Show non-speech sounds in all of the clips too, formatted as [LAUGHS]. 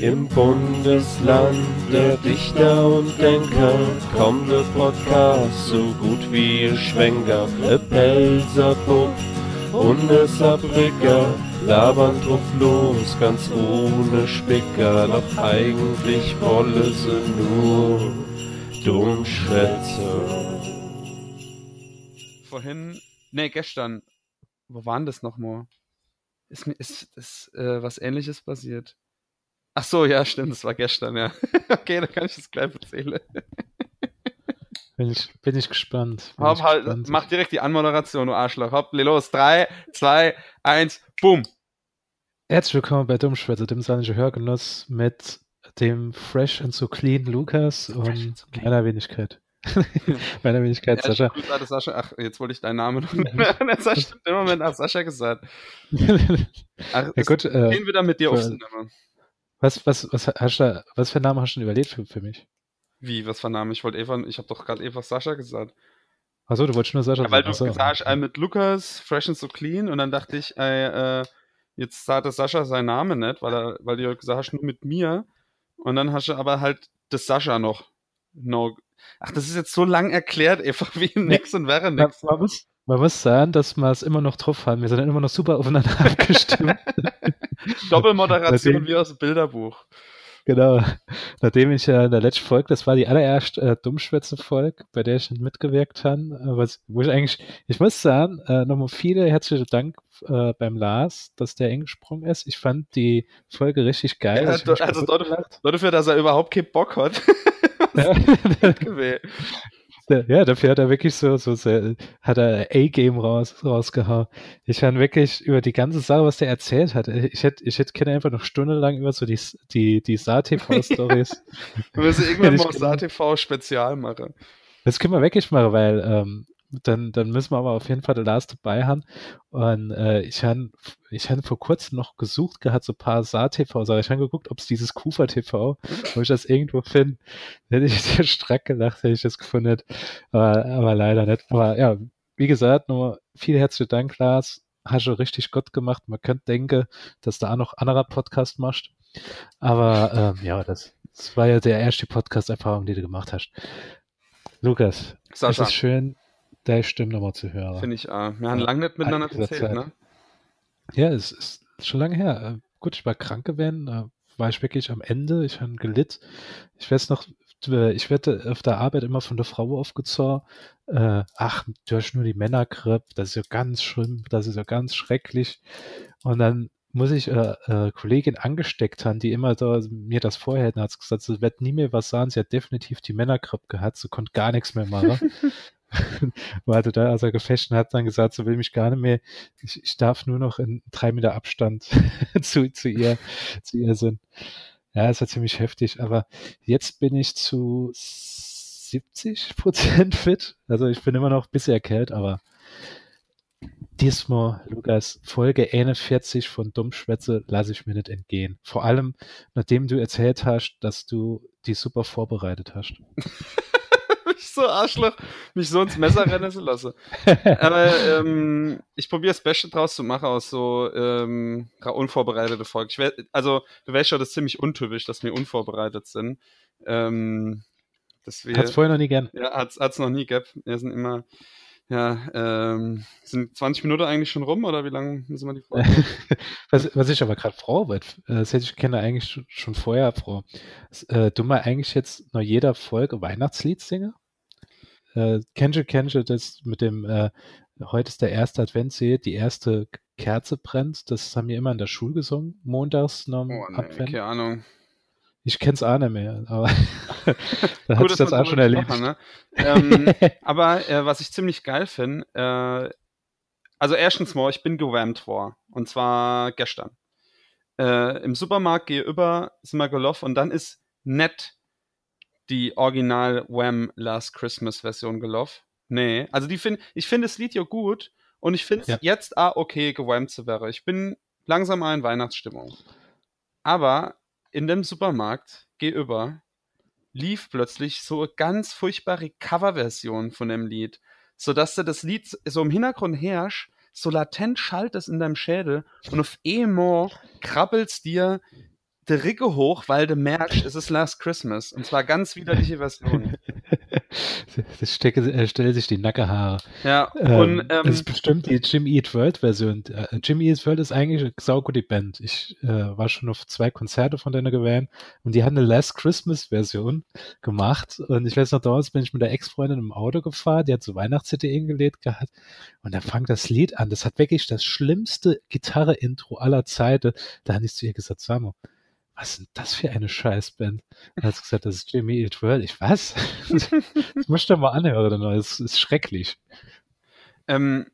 Im Bundesland der Dichter und Denker kommt der Podcast so gut wie ihr Schwenker. E Pelzerbub und e Saarbrücker labern drauf los, ganz ohne Spicker. Doch eigentlich wolle sie nur Dummschwätze. Vorhin, nee, gestern, wo waren das nochmal? Ist ist, ist äh, was ähnliches passiert. Ach so, ja, stimmt, das war gestern, ja. [LAUGHS] okay, dann kann ich das gleich erzählen. [LAUGHS] Bin ich, bin ich gespannt. Bin Hopp, ich halt, gespannt. mach direkt die Anmoderation, du Arschloch. Hopp, los. Drei, zwei, eins, boom. Herzlich willkommen bei Dummschwätze, dem saarländischen Hörgenuss mit dem Fresh and so clean Lukas und so clean. meiner Wenigkeit. [LAUGHS] meiner Wenigkeit Ja, Sascha. Sascha. Ach, jetzt wollte ich deinen Namen noch du im Moment nach Sascha gesagt. Ach, ja gut, äh, gehen wir dann mit dir aufs für- Zimmer. Was, was, was, hast du, was für einen Namen hast du denn überlegt für, für mich? Wie, was für ein Name? Ich wollte Eva, ich habe doch gerade einfach Sascha gesagt. Achso, du wolltest nur Sascha Ja, weil du sagen. Achso. gesagt hast, äh, mit Lukas, fresh and so clean, und dann dachte ich, äh, äh, jetzt sagt der Sascha seinen Namen nicht, weil, er, weil du gesagt hast, nur mit mir. Und dann hast du aber halt das Sascha noch. No. Ach, das ist jetzt so lang erklärt, einfach [LAUGHS] wie nix und wäre Man, nix. man, muss, man muss sagen, dass wir es immer noch drauf haben. Wir sind immer noch super aufeinander [LAUGHS] abgestimmt. Doppelmoderation wie aus dem Bilderbuch. Genau. Nachdem ich ja in der letzten Folge, das war die allererste äh, Dummschwätze-Folge, bei der ich nicht mitgewirkt habe, äh, was, wo ich eigentlich, ich muss sagen, äh, nochmal viele herzliche Dank äh, beim Lars, dass der eingesprungen ist. Ich fand die Folge richtig geil. Ja, also dafür, dass er überhaupt keinen Bock hat. [LAUGHS] [LAUGHS] Ja. Ja, dafür hat er wirklich so, so sehr, hat er A-Game raus, rausgehauen. Ich habe wirklich über die ganze Sache, was der erzählt hat, ich hätte, ich hätte gerne einfach noch stundenlang über so die, die, die Saar-TV-Stories [LAUGHS] Wir müssen [LAUGHS] irgendwann mal ich auf SATV Spezial machen. Das können wir wirklich machen, weil ähm, dann, dann müssen wir aber auf jeden Fall den Lars dabei haben. Und äh, ich habe ich hab vor kurzem noch gesucht gehabt, so ein paar Saar-TV-Sachen. Ich habe geguckt, ob es dieses Kufa-TV, wo ich das irgendwo finde. Hätte ich [LAUGHS] sehr strack gelacht, hätte ich das gefunden. Aber, aber leider nicht. Aber ja, wie gesagt, nur vielen herzlichen Dank, Lars. Hast du richtig gut gemacht. Man könnte denken, dass da auch noch anderer Podcast machst. Aber ähm, ja, das, das war ja der erste Podcast-Erfahrung, die du gemacht hast. Lukas, Sascha, es ist schön, deine Stimme nochmal zu hören. finde ich, äh, wir haben lange nicht miteinander erzählt, Zeit. ne? Ja, es ist schon lange her. Äh, Gut, ich war krank gewesen, äh, war ich wirklich am Ende, ich habe gelitt. Ich weiß noch, ich werde auf der Arbeit immer von der Frau aufgezogen, äh, ach, du hast nur die Männergrippe, das ist ja ganz schlimm, das ist ja ganz schrecklich. Und dann muss ich äh, äh, Kollegin angesteckt haben, die immer da mir das vorher hätten, hat gesagt, sie wird nie mehr was sagen, sie hat definitiv die Männergrippe gehabt, sie konnte gar nichts mehr machen. [LAUGHS] [LAUGHS] Warte da, als er gefechten hat, dann gesagt, sie will mich gar nicht mehr, ich, ich darf nur noch in drei Meter Abstand [LAUGHS] zu, zu ihr, zu ihr sind. Ja, es war ziemlich heftig, aber jetzt bin ich zu 70 Prozent fit. Also ich bin immer noch ein bisschen erkältet, aber diesmal, Lukas, Folge 41 von Dummschwätze lasse ich mir nicht entgehen. Vor allem, nachdem du erzählt hast, dass du die super vorbereitet hast. [LAUGHS] ich [LAUGHS] so Arschloch, mich so ins Messer rennen zu lassen. Aber ähm, ich probiere das Beste draus zu machen aus so ähm, unvorbereitete Folgen. Wär, also, du weißt schon, das ist ziemlich untypisch, dass wir unvorbereitet sind. Ähm, dass wir, Hat's vorher noch nie gern. ja, hat's, hat's noch nie gehabt. Wir sind immer, ja, ähm, sind 20 Minuten eigentlich schon rum oder wie lange müssen wir die Folge? [LAUGHS] was, was ich aber gerade froh wird, äh, das hätte ich gerne eigentlich schon- schon vorher froh. Äh, du mal eigentlich jetzt noch jeder Folge Weihnachtslied singen? Äh, kennst du das mit dem, äh, heute ist der erste Adventssee, die erste Kerze brennt, das haben wir immer in der Schule gesungen, montags noch am Oh, nee, Advent. keine Ahnung. Ich kenn's auch nicht mehr, aber [LAUGHS] da hat sich das auch schon erlebt. ne? ähm, [LAUGHS] aber äh, was ich ziemlich geil finde, äh, also erstens mal, ich bin gewammt vor. Und zwar gestern. Äh, Im Supermarkt gehe über, sind wir gelaufen und dann ist nett die Original Wham Last Christmas Version gelaufen. Nee, also die find, ich finde das Lied ja gut und ich finde es Ja. jetzt ah, okay, gewammt zu wäre. Ich bin langsam mal in Weihnachtsstimmung. Aber in dem Supermarkt, geh über, lief plötzlich so eine ganz furchtbare Coverversion von dem Lied, sodass du das Lied so im Hintergrund herrscht, so latent schallt es in deinem Schädel und auf einmal krabbelst dir Ricke hoch, weil du merkst, [LAUGHS] es ist Last Christmas. Und zwar ganz widerliche Version. [LAUGHS] das stecke, äh, stelle sich die Nackehaare. Ja, Ähm, und das ähm, ist bestimmt die Jim Eat World Version. Äh, Jim Eat World ist eigentlich eine saugute Band. Ich äh, war schon auf zwei Konzerte von denen gewesen und die haben eine Last Christmas Version gemacht. Und ich weiß noch, damals bin ich mit der Ex-Freundin im Auto gefahren, die hat so Weihnachts-CD hingelegt gehabt. Und dann fang das Lied an. Das hat wirklich das schlimmste Gitarre-Intro aller Zeiten. Da habe ich zu ihr gesagt, Samo, was ist denn das für eine Scheißband? Dann hat gesagt, das ist Jimmy Eat World. Ich, was? [LAUGHS] das musst du mal anhören. Das ist schrecklich. Ähm,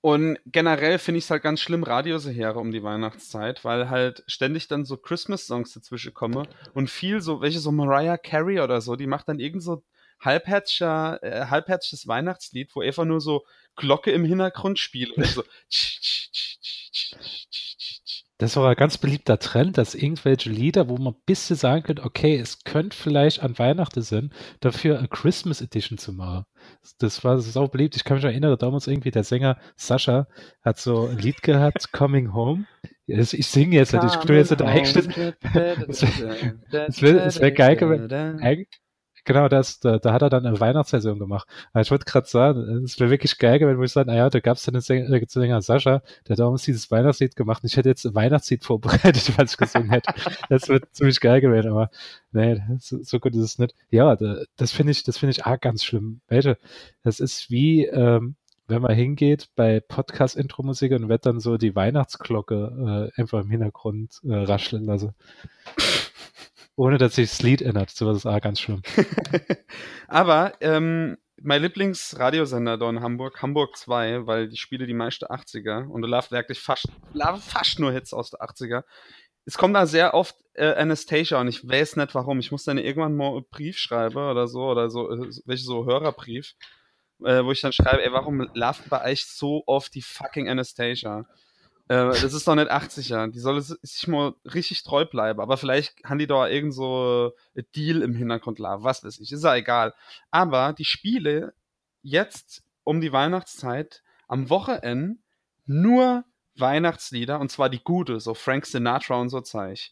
und generell finde ich es halt ganz schlimm, Radiosehere um die Weihnachtszeit, weil halt ständig dann so Christmas-Songs dazwischen kommen und viel so, welche so Mariah Carey oder so, die macht dann irgend so halbherziger, äh, halbherziges Weihnachtslied, wo einfach nur so Glocke im Hintergrund spielt und so. [LAUGHS] Das auch ein ganz beliebter Trend, dass irgendwelche Lieder, wo man ein bisschen sagen könnte, okay, es könnte vielleicht an Weihnachten sein, dafür eine Christmas Edition zu machen. Das war so beliebt. Ich kann mich erinnern, damals irgendwie der Sänger Sascha hat so ein Lied gehabt, [LAUGHS] Coming Home. Ich, singe jetzt nicht, ich tue jetzt nicht eingestellt. [LAUGHS] Es wäre wär geil gewesen. [LAUGHS] Genau, das, da, da hat er dann eine Weihnachtsversion gemacht. Aber ich wollte gerade sagen, es wäre wirklich geil gewesen, wo ich sagen, naja, da gab es dann den Sänger, äh, Sänger Sascha, der damals dieses Weihnachtslied gemacht und ich hätte jetzt ein Weihnachtslied [LAUGHS] vorbereitet, was ich gesungen hätte. Das wird ziemlich geil gewesen, aber nee, so, so gut ist es nicht. Ja, da, das finde ich, das finde ich arg ganz schlimm. Welche? Das ist wie, ähm, wenn man hingeht bei Podcast-Intro-Musik und wird dann so die Weihnachtsglocke äh, einfach im Hintergrund äh, rascheln lassen. Ohne dass sich das Lied ändert. Sowas ist auch ganz schlimm. [LAUGHS] Aber ähm, mein Lieblingsradiosender da in Hamburg, Hamburg 2, weil die spiele die meiste 80er und du läuft wirklich fast, fast nur Hits aus der 80er. Es kommt da sehr oft äh, Anastasia und ich weiß nicht warum. Ich muss dann irgendwann mal einen Brief schreiben oder so, oder so, äh, welche so Hörerbrief, äh, wo ich dann schreibe, ey, warum laufen bei euch so oft die fucking Anastasia? Äh, das ist doch nicht 80er. Die soll sich mal richtig treu bleiben. Aber vielleicht haben die da irgend so ein Deal im Hintergrund laufen. Was weiß ich. Ist ja egal. Aber die Spiele jetzt um die Weihnachtszeit am Wochenende nur Weihnachtslieder und zwar die gute, so Frank Sinatra und so Zeug.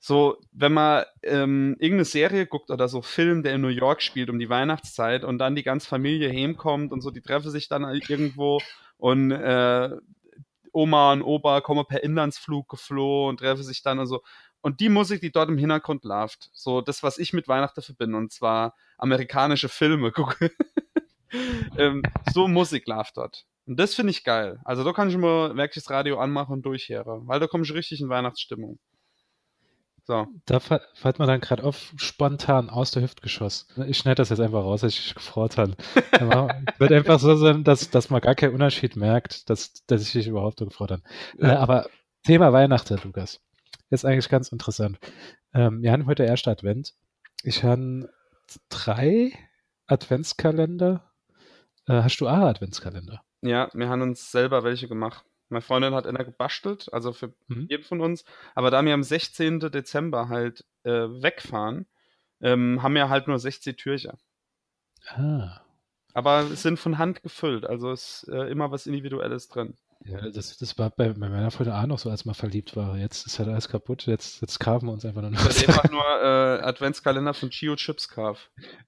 So, wenn man ähm, irgendeine Serie guckt oder so Film, der in New York spielt um die Weihnachtszeit und dann die ganze Familie heimkommt und so, die treffen sich dann irgendwo und äh, Oma und Opa kommen per Inlandsflug geflohen und treffen sich dann und so. Und die Musik, die dort im Hintergrund läuft, so das, was ich mit Weihnachten verbinde, und zwar amerikanische Filme [LAUGHS] gucke. ähm, so Musik läuft dort. Und das finde ich geil. Also da kann ich mal wirklich das Radio anmachen und durchhören, weil da komme ich richtig in Weihnachtsstimmung. So. Da fällt mir dann gerade auf, spontan aus der Hüfte geschossen. Ich schneide das jetzt einfach raus, ich gefreut habe. es wird einfach so sein, dass, dass man gar keinen Unterschied merkt, dass, dass ich dich überhaupt habe. Ja. Äh, aber Thema Weihnachten, Lukas. Ist eigentlich ganz interessant. Ähm, wir haben heute erst Advent. Ich habe drei Adventskalender. Äh, hast du auch Adventskalender? Ja, wir haben uns selber welche gemacht. Meine Freundin hat einer gebastelt, also für mhm. jeden von uns. Aber da wir am 16. Dezember halt äh, wegfahren, ähm, haben wir halt nur 60 Türchen. Ah. Aber es sind von Hand gefüllt, also ist äh, immer was Individuelles drin. Ja, das, das war bei, bei meiner Freundin auch noch so, als man verliebt war. Jetzt ist halt alles kaputt, jetzt, jetzt kaufen wir uns einfach nur noch. Das ist einfach nur äh, Adventskalender von Chio Chips Carve.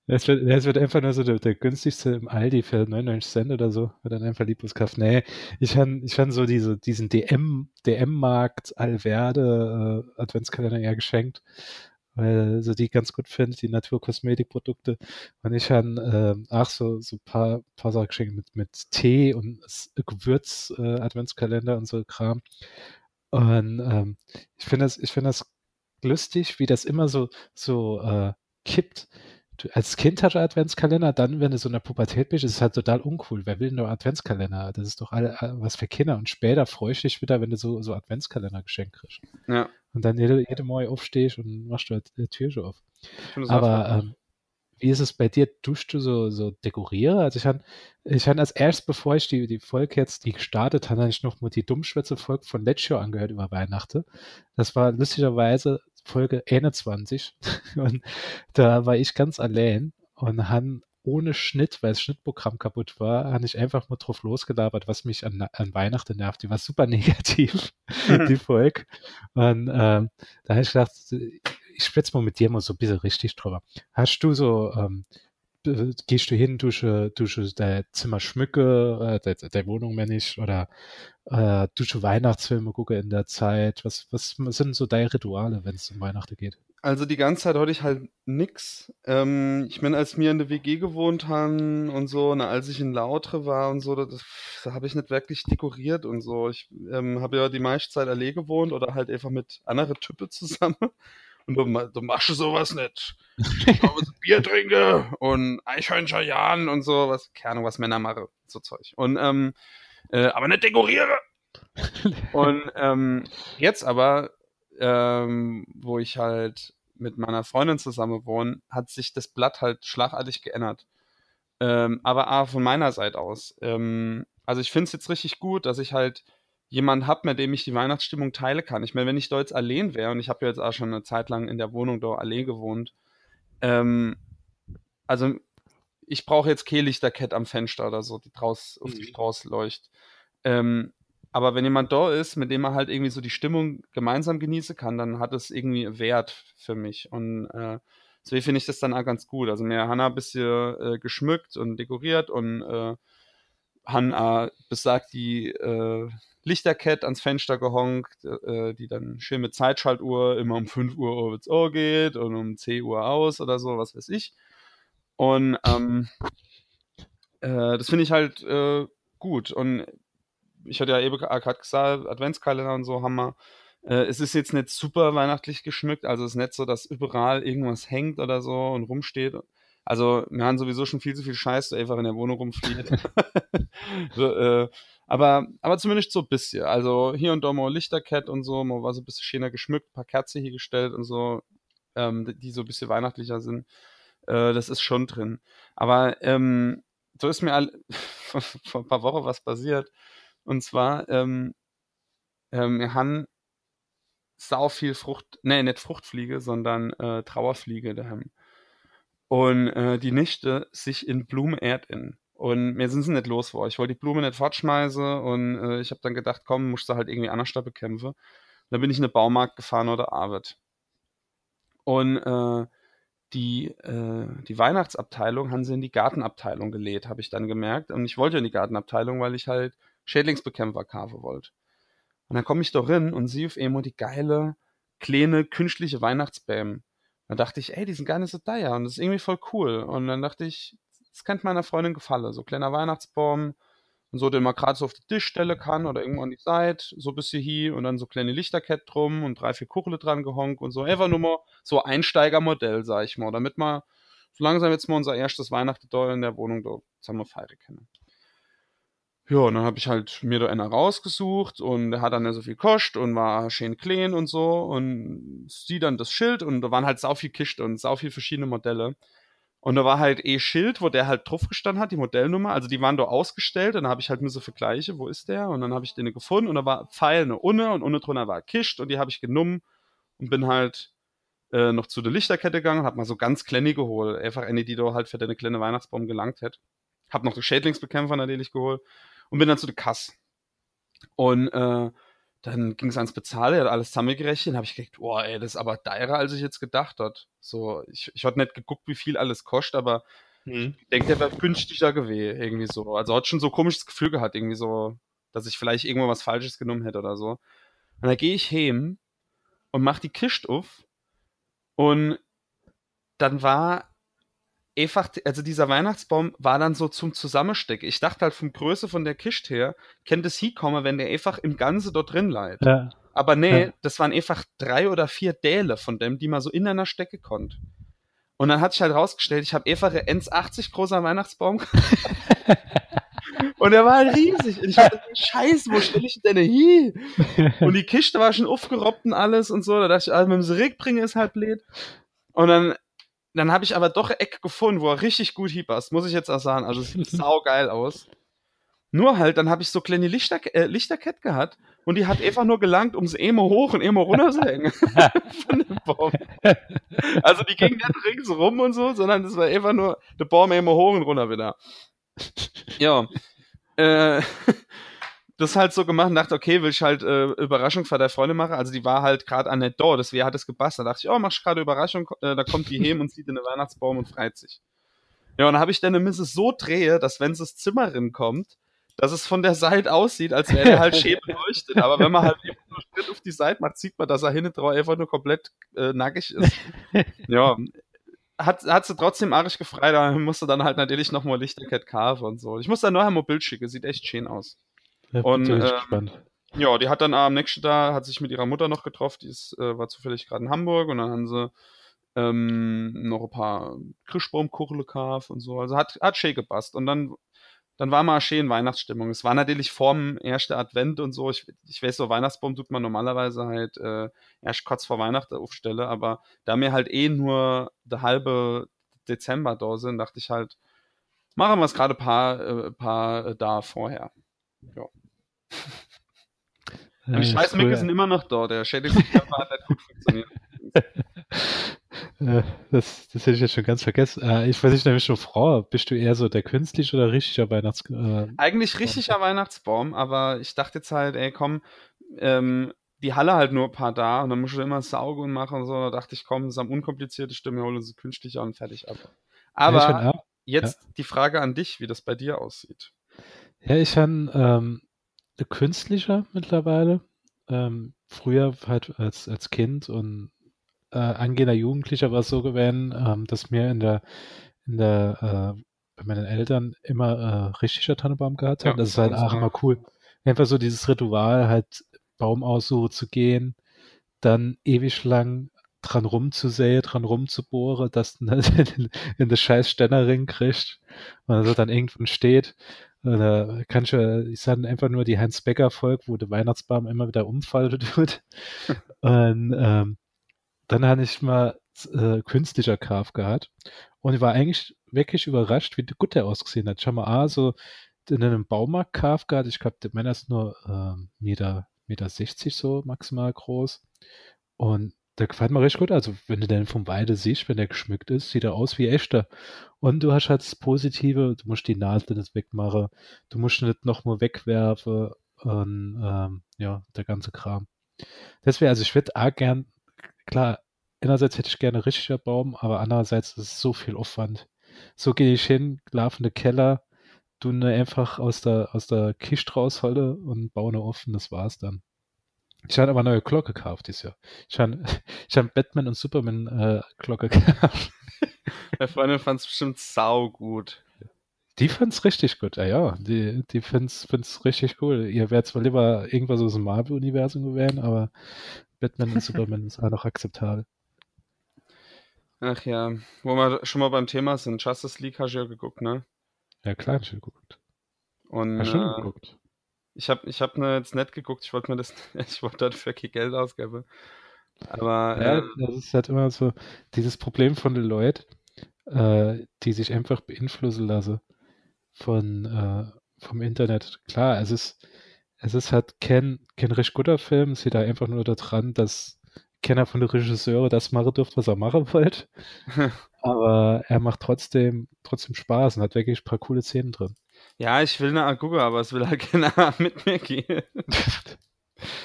Es wird, wird einfach nur so der, der, günstigste im Aldi für 99 Cent oder so, wird dann einfach lieblos kaufen. Nee, ich habe ich hab so diese, diesen DM, DM-Markt Alverde äh, Adventskalender eher geschenkt weil sie die ganz gut findet, die Naturkosmetikprodukte. Und ich habe äh, auch so so paar paar Sachen geschenkt mit mit Tee und Gewürz äh, Adventskalender und so Kram. Und ähm, ich finde das ich finde das lustig, wie das immer so so äh, kippt. Du, als Kind hatte Adventskalender, dann, wenn du so in der Pubertät bist, ist es halt total uncool. Wer will nur Adventskalender? Das ist doch alle, was für Kinder. Und später freue ich dich wieder, wenn du so, so Adventskalender geschenkt kriegst. Ja. Und dann jede, jede Mal aufstehst und machst du halt die Tür schon auf. Aber ähm, wie ist es bei dir? Duschst du so, so dekoriere? Also ich habe ich hab als erst, bevor ich die, die Folge jetzt, die gestartet habe, ich noch mal die Dummschwätze-Folge von Let's Show angehört über Weihnachten. Das war lustigerweise Folge 21 [LAUGHS] und da war ich ganz allein und han ohne Schnitt, weil das Schnittprogramm kaputt war, habe ich einfach mal drauf losgelabert, was mich an, an Weihnachten nervt. Die war super [LAUGHS] negativ, [LAUGHS] die Folge. Und ähm, da habe ich gedacht, ich spreche mal mit dir mal so ein bisschen richtig drüber. Hast du so, ähm, gehst du hin, dusche, dusche dein Zimmer schmücke, äh, deine Wohnung wenn ich, oder äh, dusche Weihnachtsfilme gucke in der Zeit? Was, was sind so deine Rituale, wenn es um Weihnachten geht? Also die ganze Zeit hatte ich halt nix. Ähm, ich meine, als wir in der WG gewohnt haben und so, na, als ich in Lautre war und so, das, da habe ich nicht wirklich dekoriert und so. Ich ähm, habe ja die meiste Zeit allein gewohnt oder halt einfach mit anderen Typen zusammen. Und du, du machst sowas nicht. Bier trinke und Eichhörnchen jagen und so, was, keine Ahnung, was Männer machen, so Zeug. Und, ähm, äh, aber nicht dekoriere. und ähm, jetzt aber ähm, wo ich halt mit meiner Freundin zusammen wohne, hat sich das Blatt halt schlagartig geändert. Ähm, aber A, von meiner Seite aus. Ähm, also ich finde es jetzt richtig gut, dass ich halt jemanden habe, mit dem ich die Weihnachtsstimmung teile kann. Ich meine, wenn ich da jetzt allein wäre, und ich habe ja jetzt auch schon eine Zeit lang in der Wohnung da allein gewohnt, ähm, also ich brauche jetzt Kehlichterkette am Fenster oder so, die draus, auf die Straße mhm. leuchtet. Ähm, aber wenn jemand da ist, mit dem man halt irgendwie so die Stimmung gemeinsam genießen kann, dann hat es irgendwie Wert für mich. Und äh, deswegen finde ich das dann auch ganz gut. Also mir Hanna ein bisschen äh, geschmückt und dekoriert und äh, Hanna besagt die äh, Lichterkette ans Fenster gehonkt, äh, die dann schön mit Zeitschaltuhr immer um 5 Uhr ins Ohr geht und um 10 Uhr aus oder so, was weiß ich. Und ähm, äh, das finde ich halt äh, gut. Und ich hatte ja eben gerade gesagt, Adventskalender und so haben wir. Äh, es ist jetzt nicht super weihnachtlich geschmückt, also es ist nicht so, dass überall irgendwas hängt oder so und rumsteht. Also wir haben sowieso schon viel zu viel Scheiß, der einfach in der Wohnung rumfliegt. [LAUGHS] so, äh, aber, aber zumindest so ein bisschen. Also hier und da mal Lichterkette und so, mal war so ein bisschen schöner geschmückt, ein paar Kerzen hier gestellt und so, ähm, die so ein bisschen weihnachtlicher sind. Äh, das ist schon drin. Aber ähm, so ist mir all [LAUGHS] vor ein paar Wochen was passiert. Und zwar, ähm, ähm, wir haben sau viel Frucht, nee, nicht Fruchtfliege, sondern äh, Trauerfliege daheim. Und äh, die Nichte sich in Blume in. Und mir sind sie nicht los vor. Ich wollte die Blume nicht fortschmeißen und äh, ich habe dann gedacht, komm, musst du halt irgendwie anders da bekämpfen. Und dann bin ich in den Baumarkt gefahren oder Arbeit. Und äh, die, äh, die Weihnachtsabteilung haben sie in die Gartenabteilung gelegt, habe ich dann gemerkt. Und ich wollte in die Gartenabteilung, weil ich halt Schädlingsbekämpfer kaufen wollt. Und dann komme ich doch rein und sehe auf einmal die geile, kleine, künstliche Weihnachtsbäm. Dann dachte ich, ey, die sind gar nicht so teuer und das ist irgendwie voll cool. Und dann dachte ich, das könnte meiner Freundin gefallen. So kleiner Weihnachtsbaum und so, den man gerade so auf die Tischstelle kann oder irgendwo an die Seite, so ein bisschen hier und dann so kleine Lichterkette drum und drei, vier Kuchle dran gehonkt und so. Einfach nur mal so Einsteigermodell, sag ich mal, damit man so langsam jetzt mal unser erstes Weihnachten in der Wohnung da zusammen feiern können. Ja, und dann habe ich halt mir da einer rausgesucht und der hat dann ja so viel kostet und war schön clean und so und sie dann das Schild und da waren halt sau viel Kiste und sau viel verschiedene Modelle. Und da war halt eh Schild, wo der halt drauf gestanden hat, die Modellnummer. Also die waren da ausgestellt und dann habe ich halt so Vergleiche, wo ist der? Und dann habe ich den gefunden und da war Pfeil eine Unne und unten drunter war Kist und die habe ich genommen und bin halt äh, noch zu der Lichterkette gegangen und hab mal so ganz kleine geholt. Einfach eine, die da halt für deine kleine Weihnachtsbaum gelangt hätte. Hab noch den Schädlingsbekämpfer natürlich geholt und bin dann zu der Kasse. Und äh, dann ging es ans Bezahlen, hat alles zusammengerechnet, habe ich gedacht, boah, ey, das ist aber teurer, als ich jetzt gedacht hat. So, ich, ich hatte nicht geguckt, wie viel alles kostet, aber hm. ich denke, der wäre günstiger gewesen, irgendwie so. Also hat schon so ein komisches Gefühl gehabt, irgendwie so, dass ich vielleicht irgendwo was Falsches genommen hätte oder so. Und da gehe ich heim und mach die Kiste auf und dann war einfach, also dieser Weihnachtsbaum war dann so zum Zusammenstecken. Ich dachte halt vom Größe von der Kiste her, kennt es hinkommen, wenn der einfach im Ganze dort drin leiht. Ja. Aber nee, ja. das waren einfach drei oder vier Däle von dem, die man so in einer Stecke konnte. Und dann hat sich halt rausgestellt, ich habe einfach ein 1,80 großer Weihnachtsbaum. [LAUGHS] und der war halt riesig. Und ich dachte, Scheiße, wo stelle ich denn hin? [LAUGHS] Und die Kiste war schon aufgerobbt und alles und so. Da dachte ich, also mit dem Rick bringen ist halt blöd. Und dann dann habe ich aber doch ein Eck gefunden, wo er richtig gut hiebast, muss ich jetzt auch sagen. Also es sieht [LAUGHS] sau geil aus. Nur halt, dann habe ich so kleine Lichter, äh, Lichterkette gehabt und die hat einfach nur gelangt, um sie immer hoch und immer runter zu hängen. [LAUGHS] Von dem Baum. also die ging nicht ringsrum und so, sondern das war einfach nur der Baum immer hoch und runter wieder. Ja. Äh, das halt so gemacht und dachte, okay, will ich halt äh, Überraschung für der Freundin machen. Also die war halt gerade an der Door, deswegen hat es gepasst. Da dachte ich, oh, mach ich gerade Überraschung, äh, da kommt die hem und sieht in den Weihnachtsbaum und freut sich. Ja, und dann habe ich dann eine Misse so drehe, dass wenn es das Zimmerin kommt, dass es von der Seite aussieht, als wäre er halt [LAUGHS] schön beleuchtet. Aber wenn man halt eben nur Schritt auf die Seite macht, sieht man, dass er hinten drauf einfach nur komplett äh, nackig ist. [LAUGHS] ja, hat, hat sie trotzdem arisch gefreut, da musste dann halt natürlich nochmal Lichterkett kaufen und so. Ich muss da nachher mal Bild schicken, sieht echt schön aus. Ja, Und, äh, gespannt. Ja, die hat dann am nächsten Tag, hat sich mit ihrer Mutter noch getroffen, die ist, äh, war zufällig gerade in Hamburg und dann haben sie ähm, noch ein paar Kirschbaumkuchle gekauft und so. Also hat, hat schön gepasst. Und dann, dann war mal schön Weihnachtsstimmung. Es war natürlich vorm ersten Advent und so. Ich, ich weiß, so Weihnachtsbaum tut man normalerweise halt äh, erst kurz vor Weihnachten aufstelle, aber da mir halt eh nur der halbe Dezember da sind, dachte ich halt, machen wir es gerade paar, äh, paar äh, da vorher. Ja. Ja, Die Scheißmicke früher- sind immer noch da. Der Schädelkörper hat nicht gut funktioniert. Äh, das, das hätte ich jetzt schon ganz vergessen. Äh, ich weiß nicht, nämlich schon Frau, bist du eher so der künstliche oder richtiger Weihnachts... Äh, Eigentlich richtiger Weihnachtsbaum, aber ich dachte jetzt halt, ey, komm, ähm, die Halle halt nur ein paar da und dann musst du immer saugen und machen und so. Da dachte ich, komm, das ist am unkompliziertesten, wir holen sie künstlicher und fertig ab. Aber ja, jetzt die Frage an dich, wie das bei dir aussieht. Ja, ich habe ähm, künstlicher mittlerweile. Ähm, früher halt als, als Kind und äh, angehender Jugendlicher war es so gewesen, ähm, dass mir in der, in der, äh, bei meinen Eltern immer äh, richtiger Tannenbaum gehabt Ja, haben. das ist halt auch immer cool. Einfach so dieses Ritual, halt Baum aussuchen zu gehen, dann ewig lang dran rumzusäen, dran rumzubohren, dass [LAUGHS] du halt in, in das scheiß Ständerring kriegst und also dann irgendwann steht. Und Da kann ich, ich sage einfach nur die Heinz-Becker-Folge, wo der Weihnachtsbaum immer wieder umfaltet [LAUGHS] wird. und ähm, dann hatte ich mal äh, künstlicher Graf gehabt und ich war eigentlich wirklich überrascht, wie gut der ausgesehen hat. Habe mal A, so in einem Baumarkt Graf gehabt. Ich glaube, der Männer ist nur ähm, Meter, Meter 60 so maximal groß. Und der gefällt mir richtig gut. Also, wenn du den vom Weide siehst, wenn der geschmückt ist, sieht er aus wie echter. Und du hast halt das Positive, du musst die Nadel nicht wegmachen, du musst nicht nochmal wegwerfen und ähm, ja, der ganze Kram. Deswegen, also ich würde auch gern, klar, einerseits hätte ich gerne richtiger Baum, aber andererseits ist es so viel Aufwand. So gehe ich hin, laufende Keller, du ne einfach aus der, aus der Kiste rausholle und baue eine offen, das war's dann. Ich habe aber eine neue Glocke gekauft dieses Jahr. Ich habe [LAUGHS] ich hab Batman und Superman äh, Glocke [LAUGHS] gekauft. Meine Freundin fand es bestimmt sau gut. Die fand's richtig gut, ja, ja. Die, die find's, find's richtig cool. Ihr wärt zwar lieber irgendwas aus dem Marvel-Universum gewesen, aber Batman und Superman ist auch noch akzeptabel. Ach ja, wo wir schon mal beim Thema sind, Justice League hast du ja geguckt, ne? Ja, klar, ich geguckt. Und Hast du schon äh, geguckt? Ich habe ich hab ne jetzt nicht geguckt, ich wollte mir das, [LAUGHS] ich wollte dafür kein Geld ausgeben. Aber Ja, äh, das ist halt immer so dieses Problem von den Leuten, äh, die sich einfach beeinflussen lassen von, äh, vom Internet. Klar, es ist, es ist halt kein, kein recht guter Film, es liegt da einfach nur daran, dass keiner von den Regisseuren das machen durfte, was er machen wollte. [LAUGHS] Aber er macht trotzdem, trotzdem Spaß und hat wirklich ein paar coole Szenen drin. Ja, ich will nach gucken, aber es will halt [LAUGHS] keiner mit mir gehen. [LAUGHS]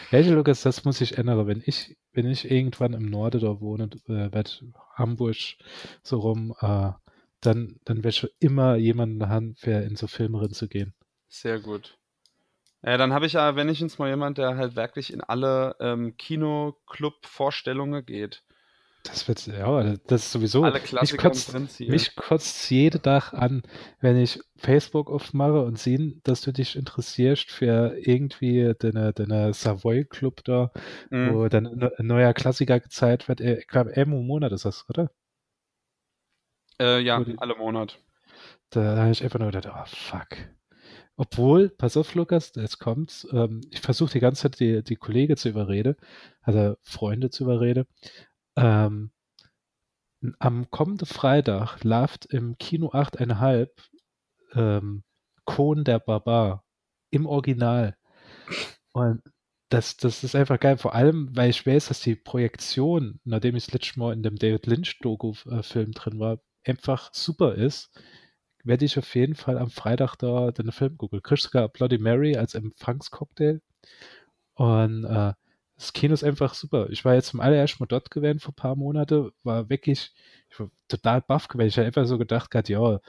Hey, Lukas, das muss sich ändern. Wenn ich, wenn ich irgendwann im Norden da wohne, äh, werd Hamburg so rum, äh, dann, dann werde ich immer jemanden haben, wer in so Filme rein zu gehen. Sehr gut. Ja, dann habe ich ja, wenn ich ins mal jemand, der halt wirklich in alle ähm, Kino-Club-Vorstellungen geht. Das wird, ja, das ist sowieso. alle mich Klassiker kotzt, drin mich kotzt jeden Tag an, wenn ich Facebook aufmache und sehe, dass du dich interessierst für irgendwie deine, deine Savoy Club da, Mhm. wo dann ein neuer Klassiker gezeigt wird. Ich glaube, einmal im Monat ist das, oder? Äh, ja, die- alle Monat. Da habe ich einfach nur gedacht, oh fuck. Obwohl, pass auf, Lukas, jetzt kommt's. Ähm, ich versuche die ganze Zeit die, die Kollegen zu überreden, also Freunde zu überreden. Ähm, am kommenden Freitag läuft im Kino 8,5 ähm, Kohn der Barbar im Original. Und das, das ist einfach geil. Vor allem, weil ich weiß, dass die Projektion, nachdem ich das Mal in dem David Lynch-Doku-Film drin war, einfach super ist, werde ich auf jeden Fall am Freitag da den Film gucken. Kriegst sogar Bloody Mary als Empfangscocktail. Und äh, das Kino ist einfach super. Ich war jetzt zum allerersten Mal dort gewesen vor ein paar Monaten, war wirklich, ich war total baff gewesen. Ich habe einfach so gedacht, grad, ja,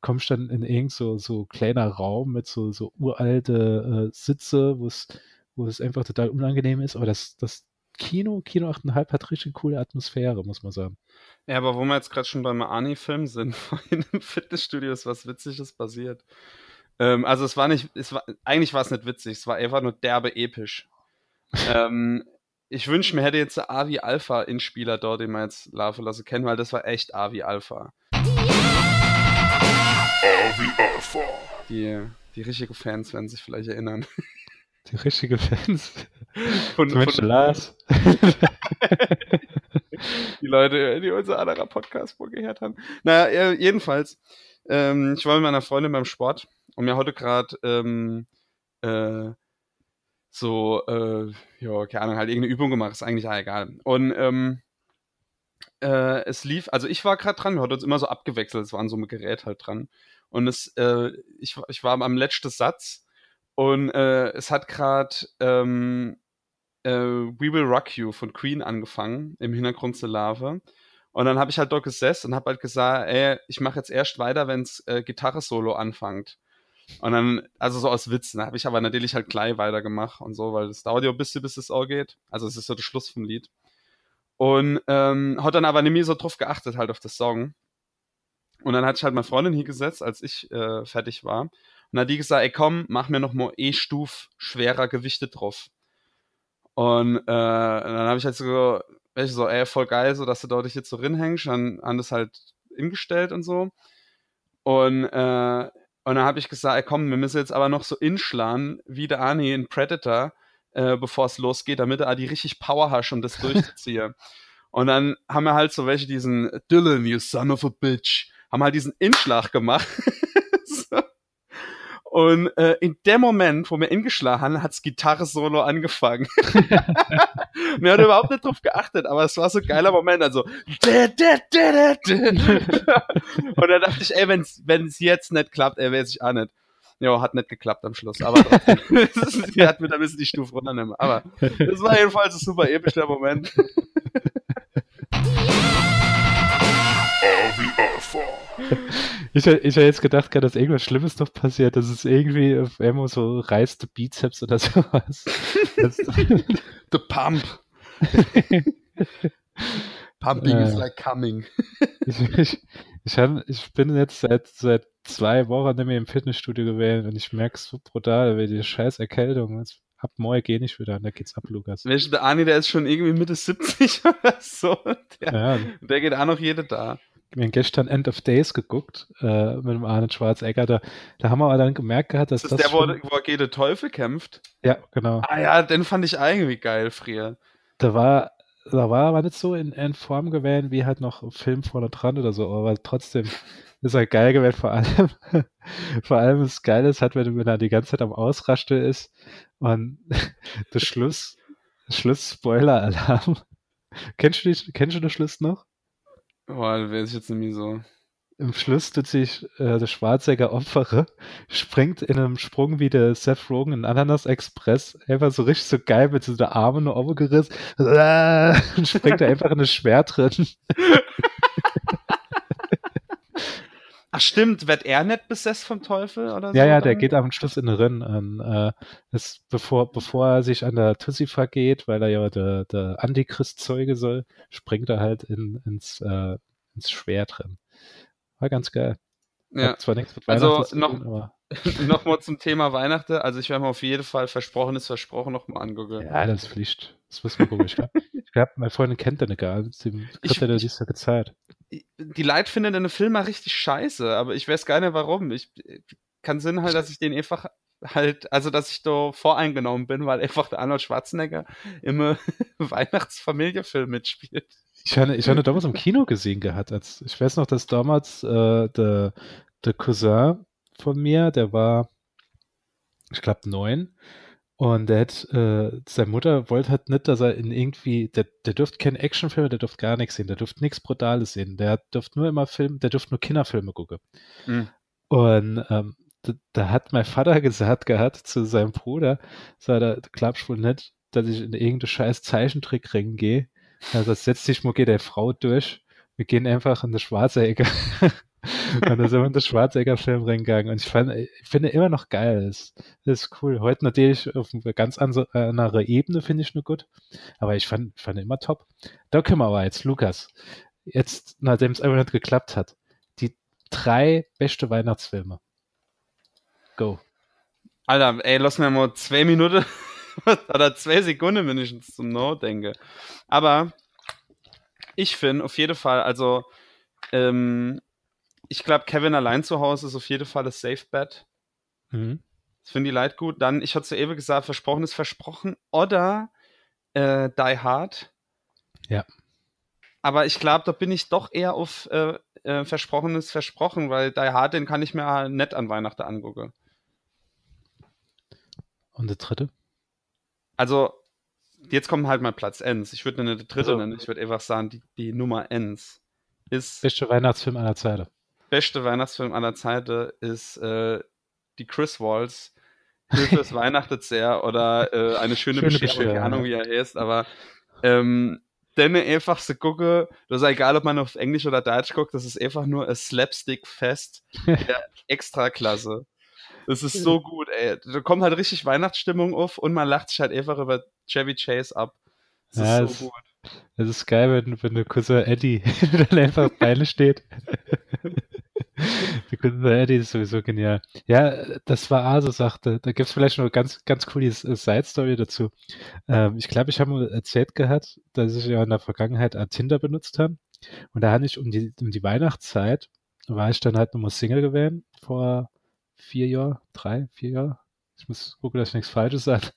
kommst dann in irgend so, so kleiner Raum mit so, so uralte äh, Sitze, wo es, wo es einfach total unangenehm ist. Aber das, das Kino, Kino 8,5 hat richtig coole Atmosphäre, muss man sagen. Ja, aber wo wir jetzt gerade schon beim Ani-Film sind, [LAUGHS] vorhin im Fitnessstudio ist was Witziges passiert. Ähm, also es war nicht, es war, eigentlich war es nicht witzig, es war einfach nur derbe episch. Ähm, ich wünsche mir hätte jetzt Avi Alpha in Spieler dort, den man jetzt laufen lassen kennen, weil das war echt Avi Alpha. Avi Alpha. Die, die richtigen Fans werden sich vielleicht erinnern. [LAUGHS] Die richtigen Fans? Von, von, von Lars. [LAUGHS] die Leute, die unser anderer Podcast vorgehört haben. Naja, jedenfalls, ähm, ich war mit meiner Freundin beim Sport und mir heute gerade ähm, äh, so, äh, ja, keine Ahnung, halt irgendeine Übung gemacht, ist eigentlich auch egal. Und ähm, äh, es lief, also ich war gerade dran, wir hatten uns immer so abgewechselt, es war an so einem Gerät halt dran. Und es, äh, ich, ich war am letzten Satz und äh, es hat gerade ähm, äh, We Will Rock You von Queen angefangen, im Hintergrund zur Lava. Und dann habe ich halt dort gesessen und habe halt gesagt, ey, ich mache jetzt erst weiter, wenns äh, Gitarre-Solo anfängt. Und dann, also so aus Witz, ne, habe ich aber natürlich halt gleich weitergemacht und so, weil das dauert ja ein bisschen, bis es auch geht. Also es ist so der Schluss vom Lied. Und ähm, hat dann aber nicht mehr so drauf geachtet, halt auf das Song. Und dann hatte ich halt meine Freundin hier gesetzt, als ich äh, fertig war. Und dann hat die gesagt, ey komm, mach mir noch mal E-Stuf schwerer Gewichte drauf. Und äh, dann habe ich halt so, ich so, ey, voll geil, so dass du dort jetzt so rinhängst. Dann haben das halt ingestellt und so. Und, äh, und dann habe ich gesagt, ey, komm, wir müssen jetzt aber noch so inschlagen, wie der Arnie in Predator, äh, bevor es losgeht, damit er die richtig Power hast, um das durchzuziehe. [LAUGHS] und dann haben wir halt so welche diesen Dylan, you son of a bitch, haben halt diesen Inschlag gemacht. [LAUGHS] Und äh, in dem Moment, wo wir ingeschlagen haben, hat's Gitarre-Solo angefangen. [LAUGHS] mir hat überhaupt nicht drauf geachtet, aber es war so ein geiler Moment. Also, [LAUGHS] und dann dachte ich, ey, wenn's, wenn's jetzt nicht klappt, ey, weiß ich auch nicht. Ja, hat nicht geklappt am Schluss, aber [LAUGHS] sie hat mir da ein bisschen die Stufe runternehmen. Aber das war jedenfalls ein super epischer Moment. [LAUGHS] Ich, ich habe jetzt gedacht, dass irgendwas Schlimmes noch passiert, dass es irgendwie auf einmal so reißte Bizeps oder [LAUGHS] sowas. [LAUGHS] The Pump. Pumping äh, is like coming. ich, ich, ich, hab, ich bin jetzt seit, seit zwei Wochen mehr im Fitnessstudio gewesen und ich merke es so brutal, wie die scheiß Erkältung. Jetzt ab morgen gehe ich wieder und da geht's ab, Lukas. Mensch, der Ani, der ist schon irgendwie Mitte 70 oder so. Der, ja. der geht auch noch jede da wir haben gestern End of Days geguckt äh, mit dem Arnold Schwarzenegger. Da, da haben wir aber dann gemerkt gehabt, dass das, das ist der, schon... wo, wo Gede Teufel kämpft. Ja, genau. Ah ja, den fand ich irgendwie geil früher. Da war, da war aber nicht so in, in Form gewählt wie halt noch Film vorne dran oder so, aber trotzdem [LAUGHS] ist er geil gewählt. Vor allem, [LAUGHS] vor allem ist geil ist halt, wenn, wenn er die ganze Zeit am Ausraste ist und [LAUGHS] der Schluss, Schluss Spoiler-Alarm. kennst du die, kennst du den Schluss noch? Boah, da wäre ich jetzt nämlich so. Im Schluss tut sich äh, der Schwarzenegger opfere, springt in einem Sprung wie der Seth Rogen in Ananas Express, einfach so richtig so geil mit so der Arme nur overgerissen, äh, [LAUGHS] und springt da einfach in das Schwert drin. [LAUGHS] Ach stimmt, wird er nicht besessen vom Teufel oder so? Ja, ja, der geht am Schluss in den Rennen. äh, ist, bevor, bevor er sich an der Tussi vergeht, weil er ja der, der Antichrist zeuge soll, springt er halt in, ins, äh, ins Schwert drin. War ganz geil. Ja. Hat zwar nichts mit also noch, tun, [LAUGHS] noch mal zum Thema Weihnachten. Also ich werde mir auf jeden Fall versprochen ist versprochen noch mal angucken. Ja, das ist Pflicht. Das muss man gucken. Ich glaube, [LAUGHS] glaub, meine Freundin kennt den gar nicht. Sie hat ja dies ja gezeigt die Leute finden den Film mal richtig scheiße, aber ich weiß gar nicht warum. Ich kann Sinn halt, dass ich den einfach halt, also dass ich da voreingenommen bin, weil einfach der Arnold Schwarzenegger immer [LAUGHS] Weihnachtsfamiliefilm mitspielt. Ich habe ich hab damals im [LAUGHS] Kino gesehen gehabt. Als, ich weiß noch, dass damals äh, der, der Cousin von mir, der war, ich glaube, neun. Und der hat, äh, seine Mutter wollte halt nicht, dass er in irgendwie, der, der dürfte keine Actionfilme, der dürfte gar nichts sehen, der dürfte nichts Brutales sehen, der dürfte nur immer Film, der dürfte nur Kinderfilme gucken. Mhm. Und ähm, da, da, hat mein Vater [LAUGHS] gesagt gehabt zu seinem Bruder, sagt er, glaubst wohl nicht, dass ich in irgendeine scheiß Zeichentrickring gehe. Also setzt sich mal geht der Frau durch. Wir gehen einfach in die schwarze Ecke. [LAUGHS] und da sind wir in den Schwarzegger-Film reingegangen. Und ich, fand, ich finde immer noch geil. Das, ist cool. Heute natürlich auf einer ganz andere Ebene finde ich nur gut. Aber ich fand, fand immer top. Da können wir aber jetzt, Lukas. Jetzt, nachdem es einfach nicht geklappt hat, die drei beste Weihnachtsfilme. Go. Alter, ey, lass mir mal zwei Minuten [LAUGHS] oder zwei Sekunden wenigstens zum No denke. Aber ich finde auf jeden Fall, also ähm, ich glaube, Kevin allein zu Hause ist auf jeden Fall das Safe Bet. Mhm. Das finde ich leid gut. Dann, ich hatte zu eben gesagt, versprochen ist versprochen. Oder äh, Die Hard. Ja. Aber ich glaube, da bin ich doch eher auf äh, äh, Versprochenes versprochen, weil Die Hard, den kann ich mir nett an Weihnachten angucken. Und der dritte? Also, jetzt kommt halt mal Platz Ns. Ich würde nicht der dritte also, nennen, ich würde einfach sagen, die, die Nummer Ns ist. Beste Weihnachtsfilm aller Zeiten beste Weihnachtsfilm aller Zeiten ist äh, die Chris Walls. Hilfe, es [LAUGHS] weihnachtet sehr oder äh, eine schöne, schöne Bescherung, keine Ahnung, wie er heißt, aber ähm, denn einfach so gucke, das ist egal, ob man auf Englisch oder Deutsch guckt, das ist einfach nur ein Slapstick-Fest der [LAUGHS] Extraklasse. Das ist so gut, ey. Da kommt halt richtig Weihnachtsstimmung auf und man lacht sich halt einfach über Chevy Chase ab. Das ja, ist so gut. Es ist geil, wenn, wenn der Cousin Eddie [LAUGHS] dann einfach Beine steht. Der Cousin Eddie ist sowieso genial. Ja, das war Aso sagte. Da gibt es vielleicht noch ganz, ganz coole Side-Story dazu. Ähm, ich glaube, ich habe mal erzählt gehabt, dass ich ja in der Vergangenheit an Tinder benutzt habe. Und da hatte ich um die, um die Weihnachtszeit, war ich dann halt nochmal Single gewesen, vor vier Jahren, drei, vier Jahren. Ich muss gucken, dass ich nichts Falsches sage.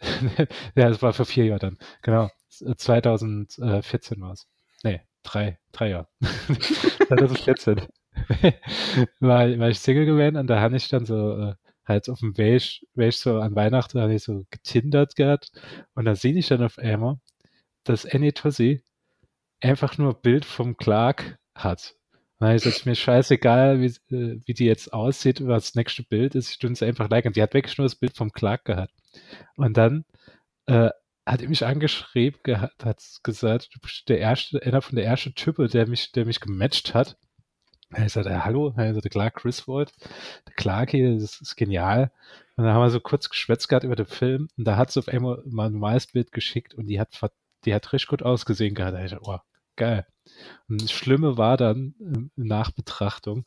[LAUGHS] ja, es war vor vier Jahren dann. Genau. 2014 war es. Nee, drei, drei Jahre. [LAUGHS] 2014. [LAUGHS] war, war ich Single gewesen und da habe ich dann so äh, halt auf dem Weg, Weg so an Weihnachten habe ich so getindert gehabt und da sehe ich dann auf einmal, dass Annie Tussi einfach nur Bild vom Clark hat. Und dann ist mir scheißegal, wie, äh, wie die jetzt aussieht, was das nächste Bild ist. Ich tue es einfach liken. Die hat wirklich nur das Bild vom Clark gehabt. Und dann äh, hat er mich angeschrieben, hat gesagt, du bist der erste, einer von der ersten Typen, der mich, der mich gematcht hat. Er sagt, ja, hallo, er sagt, klar, Chris Ward, der Clark hier, das ist genial. Und dann haben wir so kurz geschwätzt gehabt über den Film und da hat sie auf einmal mal ein normales Bild geschickt und die hat, die hat richtig gut ausgesehen gehabt. Da dachte, oh, geil. Und das Schlimme war dann, in Nachbetrachtung,